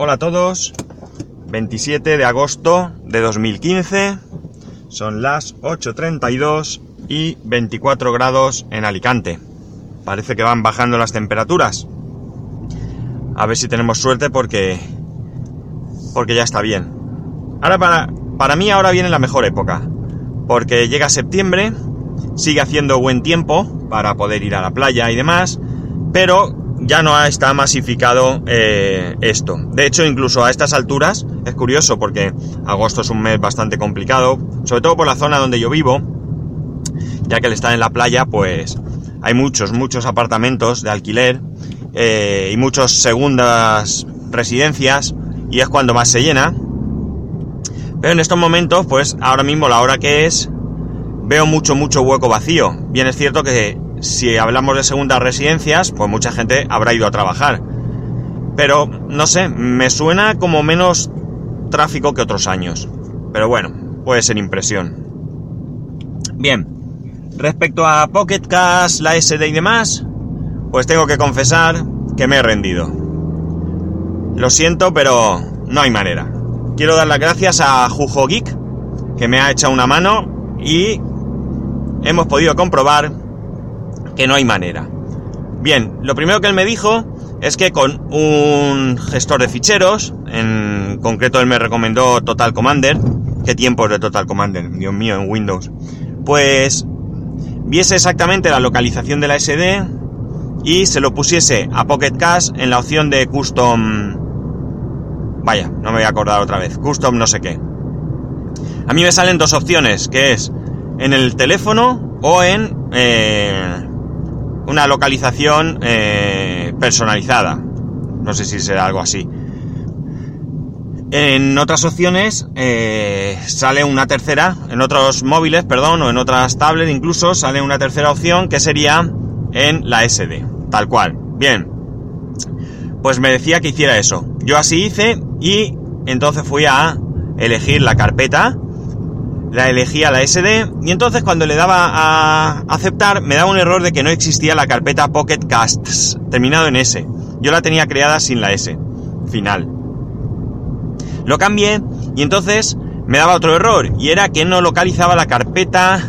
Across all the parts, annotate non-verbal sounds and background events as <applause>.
Hola a todos, 27 de agosto de 2015, son las 8.32 y 24 grados en Alicante. Parece que van bajando las temperaturas. A ver si tenemos suerte porque porque ya está bien. Ahora para para mí ahora viene la mejor época, porque llega septiembre, sigue haciendo buen tiempo para poder ir a la playa y demás, pero ya no está masificado eh, esto. De hecho, incluso a estas alturas, es curioso porque agosto es un mes bastante complicado, sobre todo por la zona donde yo vivo, ya que al estar en la playa, pues hay muchos, muchos apartamentos de alquiler eh, y muchas segundas residencias y es cuando más se llena. Pero en estos momentos, pues ahora mismo la hora que es, veo mucho, mucho hueco vacío. Bien es cierto que si hablamos de segundas residencias, pues mucha gente habrá ido a trabajar. Pero, no sé, me suena como menos tráfico que otros años. Pero bueno, puede ser impresión. Bien, respecto a Pocket Cash, la SD y demás, pues tengo que confesar que me he rendido. Lo siento, pero no hay manera. Quiero dar las gracias a Jujo Geek, que me ha echado una mano y hemos podido comprobar que no hay manera. Bien, lo primero que él me dijo es que con un gestor de ficheros, en concreto él me recomendó Total Commander, qué tiempos de Total Commander, Dios mío, en Windows, pues viese exactamente la localización de la SD y se lo pusiese a Pocket Cache en la opción de Custom... Vaya, no me voy a acordar otra vez, Custom no sé qué. A mí me salen dos opciones, que es en el teléfono o en... Eh, una localización eh, personalizada. No sé si será algo así. En otras opciones eh, sale una tercera, en otros móviles, perdón, o en otras tablets incluso, sale una tercera opción que sería en la SD, tal cual. Bien, pues me decía que hiciera eso. Yo así hice y entonces fui a elegir la carpeta la elegía la SD y entonces cuando le daba a aceptar me daba un error de que no existía la carpeta Pocket Casts terminado en S. Yo la tenía creada sin la S final. Lo cambié y entonces me daba otro error y era que no localizaba la carpeta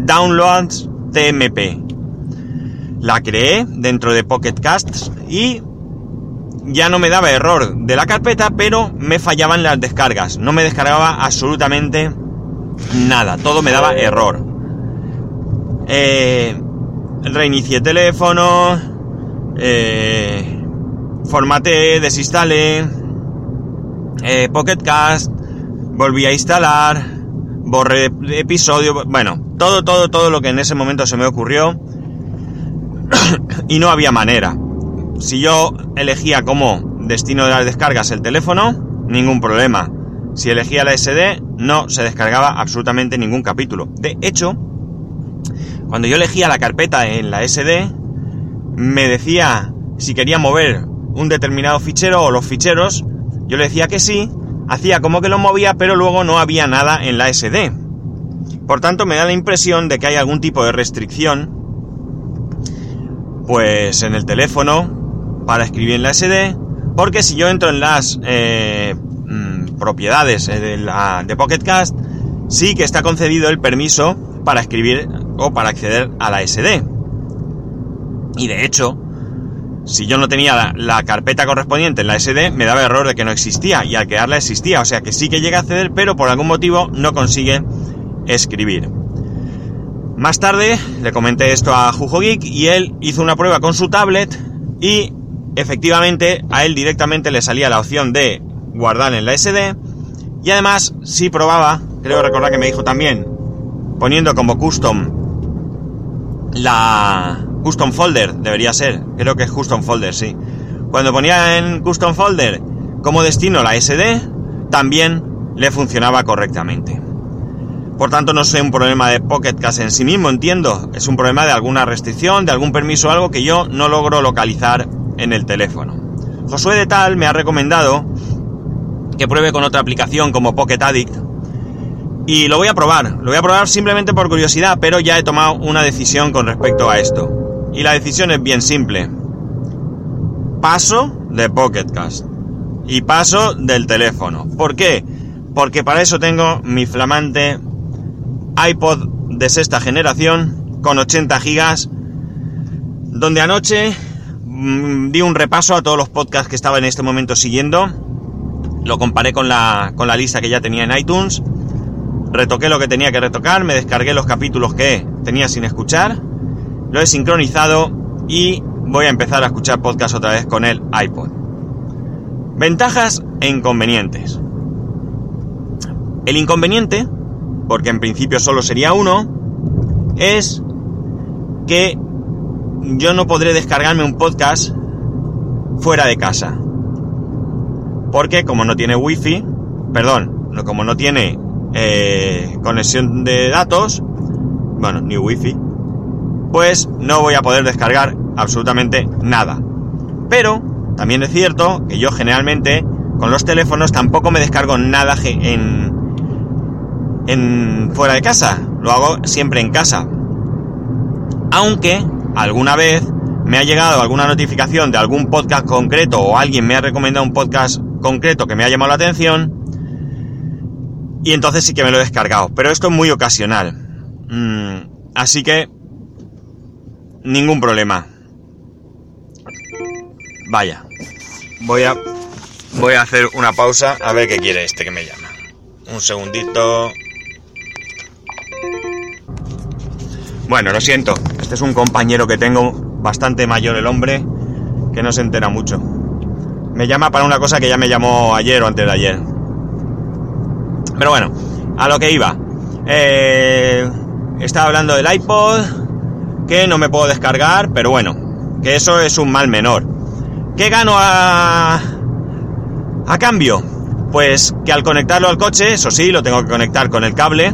Downloads TMP. La creé dentro de Pocket Casts y ya no me daba error de la carpeta, pero me fallaban las descargas. No me descargaba absolutamente nada, todo me daba error. Eh, reinicié teléfono, eh, formateé, desinstalé, eh, Pocket Cast, volví a instalar, borré episodio, bueno, todo, todo, todo lo que en ese momento se me ocurrió <coughs> y no había manera. Si yo elegía como destino de las descargas el teléfono, ningún problema. Si elegía la SD, no se descargaba absolutamente ningún capítulo. De hecho, cuando yo elegía la carpeta en la SD, me decía si quería mover un determinado fichero o los ficheros, yo le decía que sí, hacía como que lo movía, pero luego no había nada en la SD. Por tanto, me da la impresión de que hay algún tipo de restricción, pues en el teléfono, para escribir en la SD, porque si yo entro en las eh, propiedades eh, de, la, Pocket Cast, sí que está concedido el permiso para escribir o para acceder a la SD. Y de hecho, si yo no tenía la, carpeta correspondiente en la SD, me daba error de que no existía, y al crearla existía, o sea que sí que llega a acceder, pero por algún motivo no consigue escribir. Más tarde le comenté esto a Jujo Geek y él hizo una prueba con su tablet y efectivamente a él directamente le salía la opción de guardar en la SD. Y además, si probaba, creo recordar que me dijo también, poniendo como custom la custom folder, debería ser, creo que es custom folder, sí. Cuando ponía en custom folder como destino la SD, también le funcionaba correctamente. Por tanto, no es un problema de Pocket Cache en sí mismo, entiendo. Es un problema de alguna restricción, de algún permiso algo que yo no logro localizar en el teléfono. Josué de Tal me ha recomendado que pruebe con otra aplicación como Pocket Addict. Y lo voy a probar, lo voy a probar simplemente por curiosidad, pero ya he tomado una decisión con respecto a esto. Y la decisión es bien simple. Paso de Pocket Cast. y paso del teléfono. ¿Por qué? Porque para eso tengo mi flamante iPod de sexta generación con 80 gigas, donde anoche mm, di un repaso a todos los podcasts que estaba en este momento siguiendo, lo comparé con la, con la lista que ya tenía en iTunes, retoqué lo que tenía que retocar, me descargué los capítulos que tenía sin escuchar, lo he sincronizado y voy a empezar a escuchar podcast otra vez con el iPod. Ventajas e inconvenientes. El inconveniente, porque en principio solo sería uno, es que yo no podré descargarme un podcast fuera de casa. Porque como no tiene wifi, perdón, como no tiene eh, conexión de datos, bueno, ni wifi, pues no voy a poder descargar absolutamente nada. Pero también es cierto que yo generalmente con los teléfonos tampoco me descargo nada en, en fuera de casa, lo hago siempre en casa. Aunque alguna vez me ha llegado alguna notificación de algún podcast concreto o alguien me ha recomendado un podcast concreto que me ha llamado la atención y entonces sí que me lo he descargado. Pero esto es muy ocasional. Mm, así que ningún problema. Vaya. Voy a, voy a hacer una pausa a ver qué quiere este que me llama. Un segundito. Bueno, lo siento. Este es un compañero que tengo, bastante mayor el hombre, que no se entera mucho. Me llama para una cosa que ya me llamó ayer o antes de ayer. Pero bueno, a lo que iba. Eh, estaba hablando del iPod, que no me puedo descargar, pero bueno, que eso es un mal menor. ¿Qué gano a, a cambio? Pues que al conectarlo al coche, eso sí, lo tengo que conectar con el cable,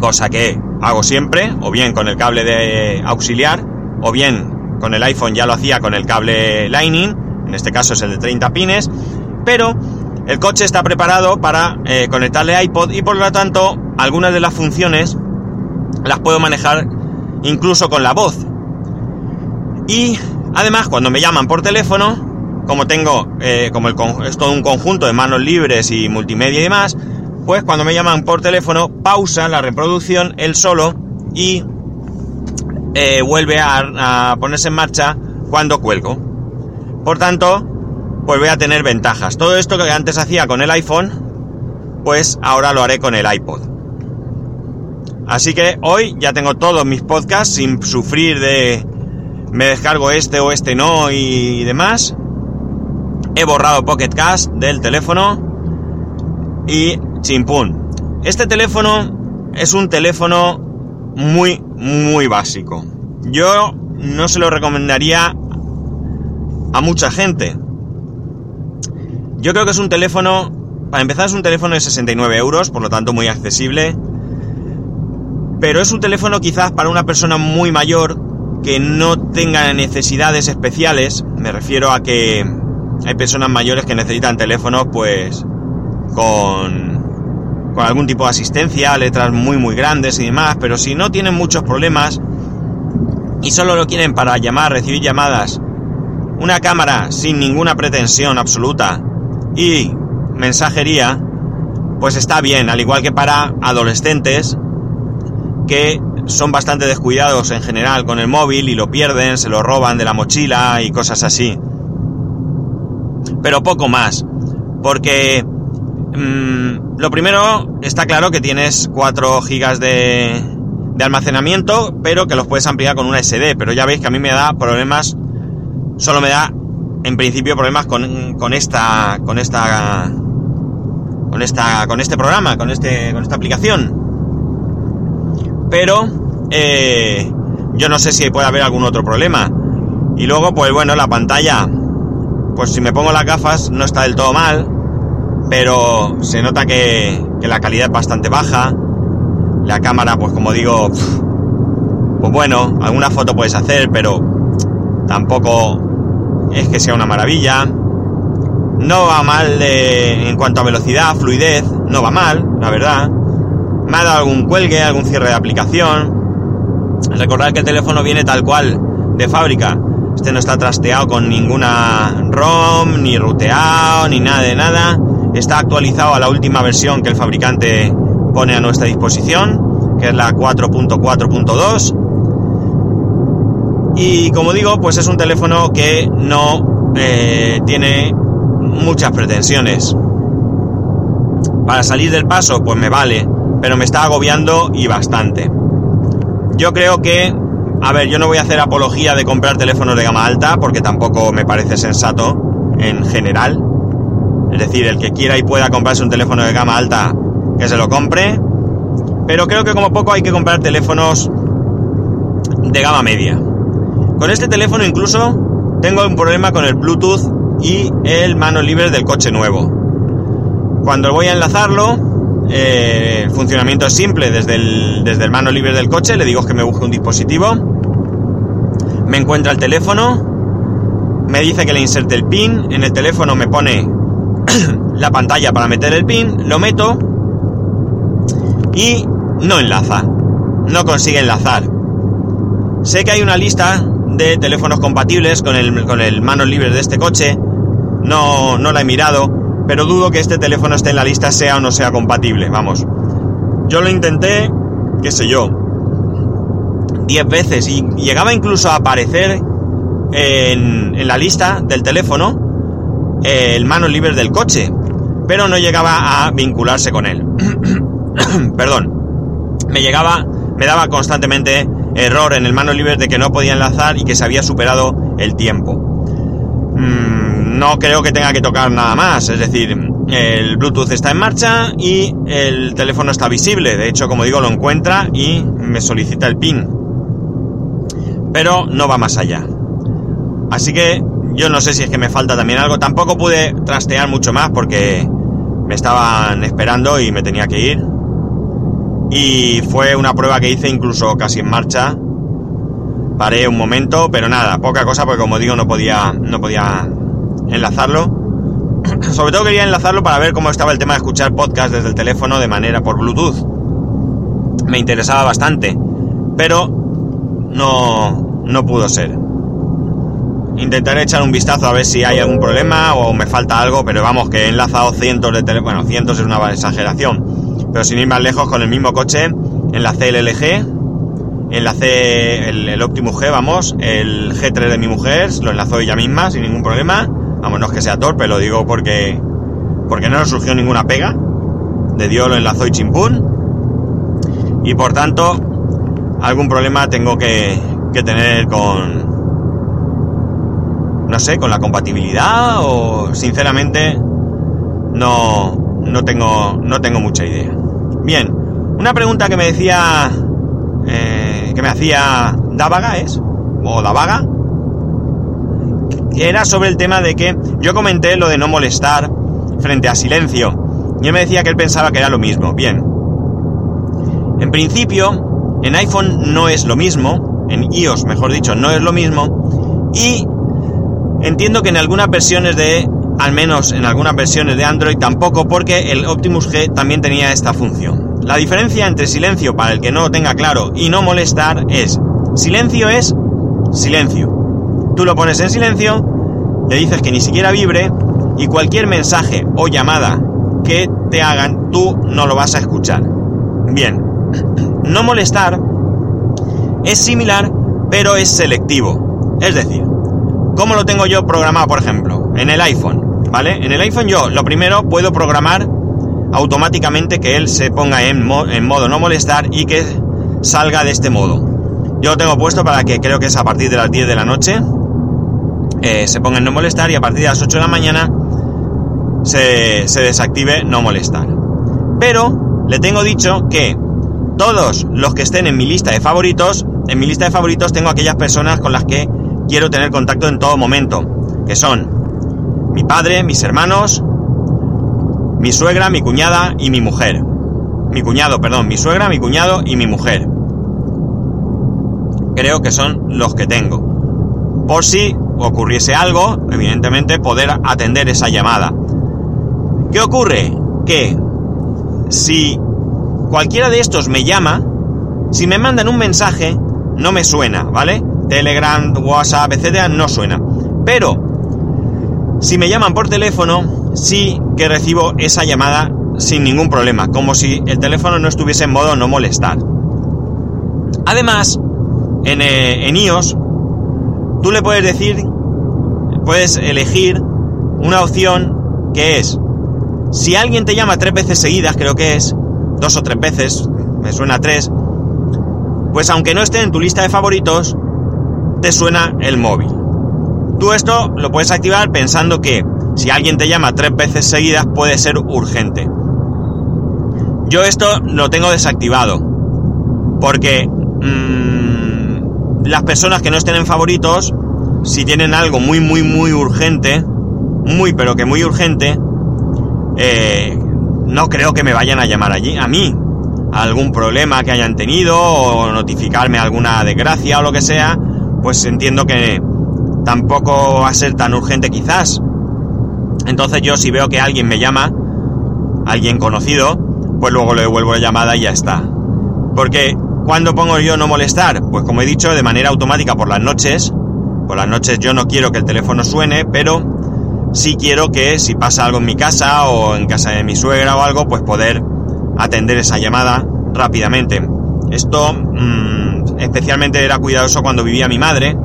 cosa que hago siempre, o bien con el cable de auxiliar, o bien con el iPhone ya lo hacía con el cable Lightning, en este caso es el de 30 pines, pero el coche está preparado para eh, conectarle iPod y por lo tanto algunas de las funciones las puedo manejar incluso con la voz. Y Además, cuando me llaman por teléfono, como tengo, eh, como es todo un conjunto de manos libres y multimedia y demás, pues cuando me llaman por teléfono, pausa la reproducción él solo y eh, vuelve a, ponerse en marcha cuando cuelgo. Por tanto, pues voy a tener ventajas. Todo esto que antes hacía con el iPhone, pues ahora lo haré con el iPod. Así que hoy ya tengo todos mis podcasts sin sufrir de me descargo este o este no y demás. He borrado Pocket Cast del teléfono y chimpún. Este teléfono es un teléfono muy, muy básico. Yo no se lo recomendaría a mucha gente. Yo creo que es un teléfono, para empezar es un teléfono de 69 euros, por lo tanto muy accesible. Pero es un teléfono quizás para una persona muy mayor que no tenga necesidades especiales, me refiero a que hay personas mayores que necesitan teléfonos pues con, con algún tipo de asistencia, letras muy muy grandes y demás, pero si no tienen muchos problemas y solo lo quieren para llamar, recibir llamadas, una cámara sin ninguna pretensión absoluta y mensajería, pues está bien, al igual que para adolescentes que son bastante descuidados en general con el móvil y lo pierden, se lo roban de la mochila y cosas así. Pero poco más, porque mmm, lo primero está claro que tienes 4 gigas de, de almacenamiento, pero que los puedes ampliar con una SD, pero ya veis que a mí me da problemas, solo me da en principio problemas con, con esta, con esta, con esta, con este programa, con este, con esta aplicación pero eh, yo no sé si puede haber algún otro problema. Y luego, pues bueno, la pantalla, pues si me pongo las gafas no está del todo mal, pero se nota que, que la calidad es bastante baja. La cámara, pues como digo, pues bueno, alguna foto puedes hacer, pero tampoco es que sea una maravilla. No va mal en cuanto a velocidad, fluidez, no va mal, la verdad me ha dado algún cuelgue, algún cierre de aplicación. Recordad que el teléfono viene tal cual de fábrica. Este no está trasteado con ninguna ROM, ni ruteado, ni nada de nada. Está actualizado a la última versión que el fabricante pone a nuestra disposición, que es la 4.4.2. Y como digo, pues es un teléfono que no eh, tiene muchas pretensiones. Para salir del paso, pues me vale, pero me está agobiando y bastante. Yo creo que, a ver, yo no voy a hacer apología de comprar teléfonos de gama alta, porque tampoco me parece sensato en general. Es decir, el que quiera y pueda comprarse un teléfono de gama alta, que se lo compre. Pero creo que como poco hay que comprar teléfonos de gama media. Con este teléfono incluso tengo un problema con el Bluetooth y el mano libre del coche nuevo. Cuando voy a enlazarlo, eh, el funcionamiento es simple. Desde el, desde el mano libre del coche le digo que me busque un dispositivo. Me encuentra el teléfono. Me dice que le inserte el pin. En el teléfono me pone <coughs> la pantalla para meter el pin. Lo meto. Y no enlaza. No consigue enlazar. Sé que hay una lista de teléfonos compatibles con el, con el manos libres de este coche. No, no la he mirado, pero dudo que este teléfono esté en la lista, sea o no sea compatible. Vamos. Yo lo intenté, qué sé yo, 10 veces y llegaba incluso a aparecer en, en la lista del teléfono el manos libres del coche, pero no llegaba a vincularse con él. <coughs> Perdón. Me llegaba, me daba constantemente error en el mano libre de que no podía enlazar y que se había superado el tiempo. Mm, no creo que tenga que tocar nada más, es decir, el Bluetooth está en marcha y el teléfono está visible, de hecho como digo lo encuentra y me solicita el pin. Pero no va más allá. Así que yo no sé si es que me falta también algo, tampoco pude trastear mucho más porque me estaban esperando y me tenía que ir. Y fue una prueba que hice incluso casi en marcha. Paré un momento, pero nada, poca cosa porque como digo no podía, no podía enlazarlo. <clears throat> Sobre todo quería enlazarlo para ver cómo estaba el tema de escuchar podcast desde el teléfono de manera por Bluetooth. Me interesaba bastante, pero no, no pudo ser. Intentaré echar un vistazo a ver si hay algún problema o me falta algo, pero vamos, que he enlazado cientos de teléfonos, bueno, cientos es una exageración, pero sin ir más lejos, con el mismo coche, enlacé el LG, enlacé el, el Optimus G, vamos, el G3 de mi mujer, lo enlazó ella misma sin ningún problema. Vamos, no es que sea torpe, lo digo porque, porque no nos surgió ninguna pega. De Dios lo enlazó y chimpún. Y por tanto, algún problema tengo que, que tener con, no sé, con la compatibilidad o sinceramente no, no tengo, no tengo mucha idea. Bien, una pregunta que me decía, eh, que me hacía Davaga es, o Davaga, era sobre el tema de que yo comenté lo de no molestar frente a silencio. Y él me decía que él pensaba que era lo mismo. Bien. En principio, en iPhone no es lo mismo, en iOS, mejor dicho, no es lo mismo. Y entiendo que en algunas versiones de al menos en algunas versiones de Android tampoco porque el Optimus G también tenía esta función. La diferencia entre silencio para el que no lo tenga claro y no molestar es silencio es silencio. Tú lo pones en silencio, le dices que ni siquiera vibre y cualquier mensaje o llamada que te hagan tú no lo vas a escuchar. Bien, <clears throat> no molestar es similar pero es selectivo. Es decir, ¿cómo lo tengo yo programado por ejemplo? En el iPhone. ¿Vale? En el iPhone yo lo primero puedo programar automáticamente que él se ponga en, modo no molestar y que salga de este modo. Yo lo tengo puesto para que creo que es a partir de las 10 de la noche eh, se ponga en no molestar y a partir de las 8 de la mañana se, se desactive no molestar. Pero le tengo dicho que todos los que estén en mi lista de favoritos, en mi lista de favoritos tengo aquellas personas con las que quiero tener contacto en todo momento, que son mi padre, mis hermanos, mi suegra, mi cuñada y mi mujer. Mi cuñado, perdón, mi suegra, mi cuñado y mi mujer. Creo que son los que tengo. Por si ocurriese algo, evidentemente poder atender esa llamada. ¿Qué ocurre? Que si cualquiera de estos me llama, si me mandan un mensaje, no me suena, ¿vale? Telegram, WhatsApp, etcétera, no suena. Pero Si me llaman por teléfono, sí que recibo esa llamada sin ningún problema, como si el teléfono no estuviese en modo no molestar. Además, en, eh, en iOS, tú le puedes decir, puedes elegir una opción que es, si alguien te llama tres veces seguidas, creo que es, dos o tres veces, me suena tres, pues aunque no esté en tu lista de favoritos, te suena el móvil. Tú esto lo puedes activar pensando que si alguien te llama tres veces seguidas puede ser urgente. Yo esto lo tengo desactivado. Porque mmm, las personas que no estén en favoritos, si tienen algo muy, muy, muy urgente, muy, pero que muy urgente, eh, no creo que me vayan a llamar allí, a mí. Algún problema que hayan tenido o notificarme alguna desgracia o lo que sea, pues entiendo que tampoco va a ser tan urgente quizás. Entonces yo si veo que alguien me llama, alguien conocido, pues luego le devuelvo la llamada y ya está. Porque cuando pongo yo no molestar, pues como he dicho, de manera automática por las noches. Por las noches yo no quiero que el teléfono suene, pero sí quiero que si pasa algo en mi casa o en casa de mi suegra o algo, pues poder atender esa llamada rápidamente. Esto mmm, especialmente era cuidadoso cuando vivía mi madre,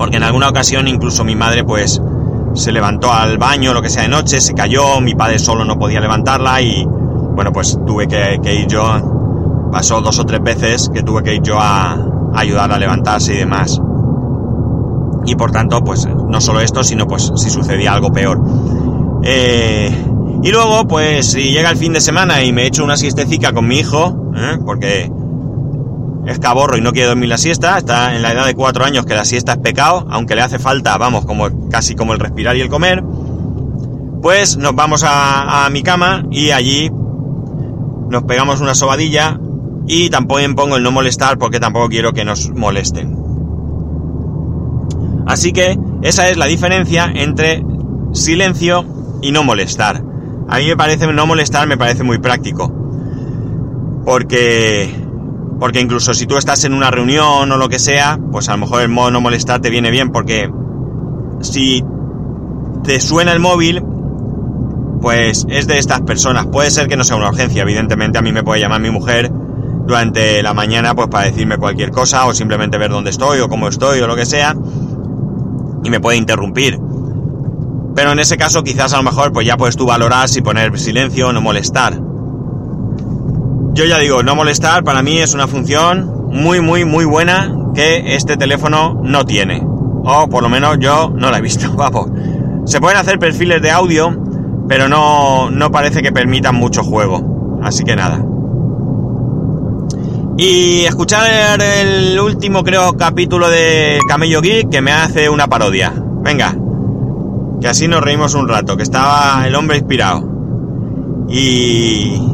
porque en alguna ocasión incluso mi madre pues se levantó al baño, lo que sea de noche, se cayó, mi padre solo no podía levantarla y bueno, pues tuve que, que ir yo, pasó dos o tres veces que tuve que ir yo a, ayudarla a levantarse y demás. Y por tanto, pues no solo esto, sino pues si sucedía algo peor. Eh, y luego, pues si llega el fin de semana y me echo una siestecica con mi hijo, ¿eh? porque es caborro y no quiere dormir la siesta, está en la edad de cuatro años que la siesta es pecado, aunque le hace falta, vamos, como casi como el respirar y el comer, pues nos vamos a, a mi cama y allí nos pegamos una sobadilla y tampoco pongo el no molestar porque tampoco quiero que nos molesten. Así que esa es la diferencia entre silencio y no molestar. A mí me parece no molestar me parece muy práctico. Porque porque incluso si tú estás en una reunión o lo que sea, pues a lo mejor el modo no molestar te viene bien porque si te suena el móvil, pues es de estas personas. Puede ser que no sea una urgencia, evidentemente a mí me puede llamar mi mujer durante la mañana pues para decirme cualquier cosa o simplemente ver dónde estoy o cómo estoy o lo que sea y me puede interrumpir. Pero en ese caso quizás a lo mejor pues ya puedes tú valorar si poner silencio o no molestar. Yo ya digo, no molestar para mí es una función muy muy muy buena que este teléfono no tiene. O por lo menos yo no la he visto, <laughs> vamos. Se pueden hacer perfiles de audio, pero no, no parece que permitan mucho juego. Así que nada. Y escuchar el último, creo, capítulo de Camello Geek que me hace una parodia. Venga, que así nos reímos un rato, que estaba el hombre inspirado. Y...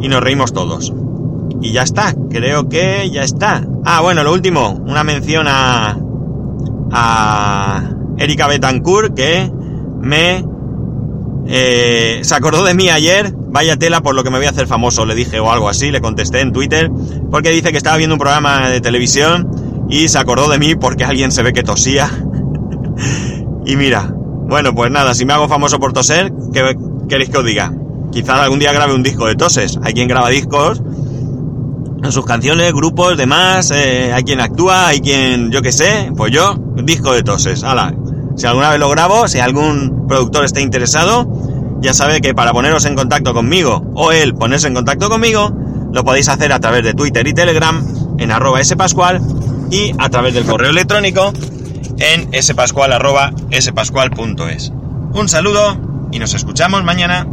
Y nos reímos todos. Y ya está, creo que ya está. Ah, bueno, lo último, una mención a... A Erika Betancourt que me... Eh, se acordó de mí ayer, vaya tela por lo que me voy a hacer famoso, le dije o algo así, le contesté en Twitter, porque dice que estaba viendo un programa de televisión y se acordó de mí porque alguien se ve que tosía. <laughs> y mira, bueno, pues nada, si me hago famoso por toser, ¿qué queréis que os diga? Quizás algún día grabe un disco de toses. Hay quien graba discos en sus canciones, grupos, demás, eh, hay quien actúa, hay quien, yo qué sé, pues yo, disco de toses. Hala, si alguna vez lo grabo, si algún productor está interesado, ya sabe que para poneros en contacto conmigo o él ponerse en contacto conmigo, lo podéis hacer a través de Twitter y Telegram en arroba spascual y a través del correo electrónico en spascual arroba spascual.es. Un saludo y nos escuchamos mañana.